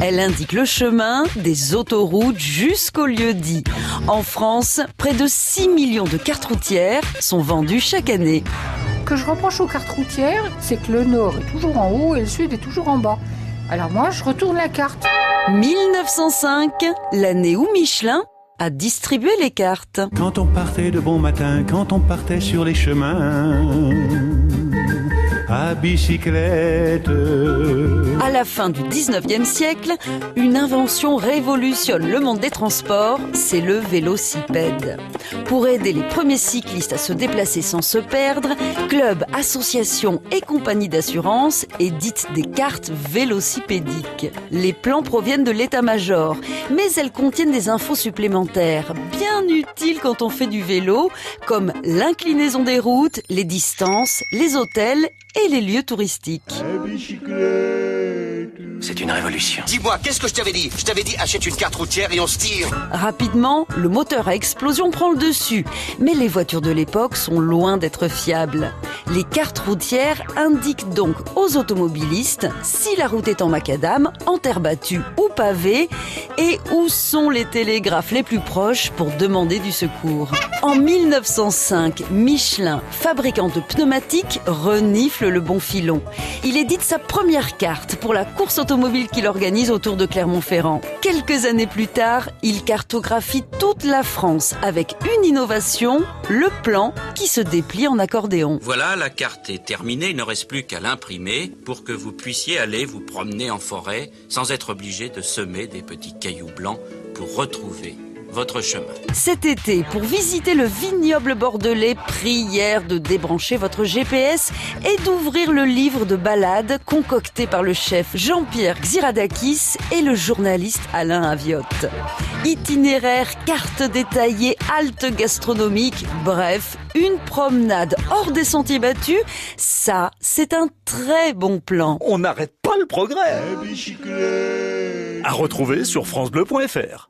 Elle indique le chemin des autoroutes jusqu'au lieu dit. En France, près de 6 millions de cartes routières sont vendues chaque année. Ce que je reproche aux cartes routières, c'est que le nord est toujours en haut et le sud est toujours en bas. Alors moi, je retourne la carte. 1905, l'année où Michelin a distribué les cartes. Quand on partait de bon matin, quand on partait sur les chemins, à la fin du 19e siècle, une invention révolutionne le monde des transports, c'est le vélocipède. Pour aider les premiers cyclistes à se déplacer sans se perdre, clubs, associations et compagnies d'assurance éditent des cartes vélocipédiques. Les plans proviennent de l'état-major, mais elles contiennent des infos supplémentaires, bien utiles quand on fait du vélo, comme l'inclinaison des routes, les distances, les hôtels et les lieux touristiques. C'est une révolution. Dis-moi, qu'est-ce que je t'avais dit? Je t'avais dit achète une carte routière et on se tire. Rapidement, le moteur à explosion prend le dessus. Mais les voitures de l'époque sont loin d'être fiables. Les cartes routières indiquent donc aux automobilistes si la route est en macadam, en terre battue ou pavée et où sont les télégraphes les plus proches pour demander du secours. En 1905, Michelin, fabricant de pneumatiques, renifle le bon filon. Il édite sa première carte pour la course automobile qu'il organise autour de Clermont-Ferrand. Quelques années plus tard, il cartographie toute la France avec une innovation, le plan qui se déplie en accordéon. La carte est terminée, il ne reste plus qu'à l'imprimer pour que vous puissiez aller vous promener en forêt sans être obligé de semer des petits cailloux blancs pour retrouver votre chemin. Cet été, pour visiter le vignoble bordelais, prière de débrancher votre GPS et d'ouvrir le livre de balades concocté par le chef Jean-Pierre Xiradakis et le journaliste Alain Aviotte. Itinéraire, carte détaillée, halte gastronomique, bref, une promenade hors des sentiers battus, ça, c'est un très bon plan. On n'arrête pas le progrès. À retrouver sur francebleu.fr.